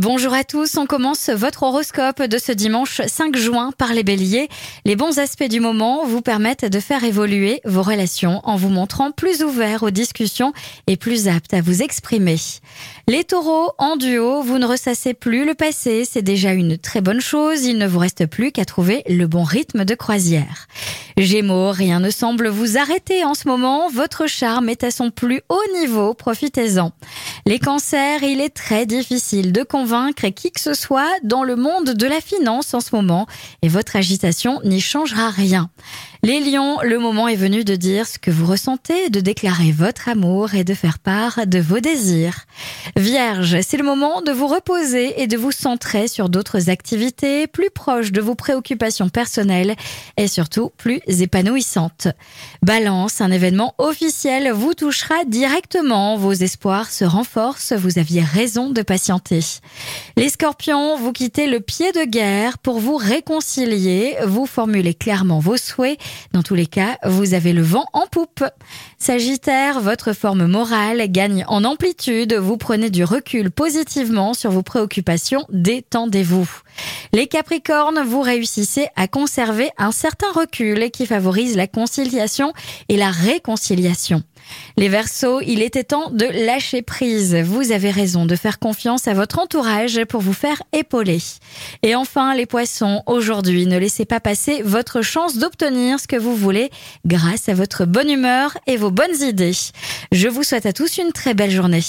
Bonjour à tous, on commence votre horoscope de ce dimanche 5 juin par les béliers. Les bons aspects du moment vous permettent de faire évoluer vos relations en vous montrant plus ouvert aux discussions et plus apte à vous exprimer. Les taureaux, en duo, vous ne ressassez plus le passé, c'est déjà une très bonne chose, il ne vous reste plus qu'à trouver le bon rythme de croisière. Gémeaux, rien ne semble vous arrêter en ce moment, votre charme est à son plus haut niveau, profitez-en. Les cancers, il est très difficile de convaincre qui que ce soit dans le monde de la finance en ce moment et votre agitation n'y changera rien. Les lions, le moment est venu de dire ce que vous ressentez, de déclarer votre amour et de faire part de vos désirs. Vierge, c'est le moment de vous reposer et de vous centrer sur d'autres activités plus proches de vos préoccupations personnelles et surtout plus épanouissantes. Balance, un événement officiel vous touchera directement, vos espoirs se renforcent, vous aviez raison de patienter. Les scorpions, vous quittez le pied de guerre pour vous réconcilier, vous formulez clairement vos souhaits dans tous les cas, vous avez le vent en poupe. Sagittaire, votre forme morale gagne en amplitude, vous prenez du recul positivement sur vos préoccupations, détendez-vous. Les Capricornes, vous réussissez à conserver un certain recul qui favorise la conciliation et la réconciliation. Les Verseaux, il était temps de lâcher prise. Vous avez raison de faire confiance à votre entourage pour vous faire épauler. Et enfin, les Poissons, aujourd'hui, ne laissez pas passer votre chance d'obtenir ce que vous voulez grâce à votre bonne humeur et vos bonnes idées. Je vous souhaite à tous une très belle journée.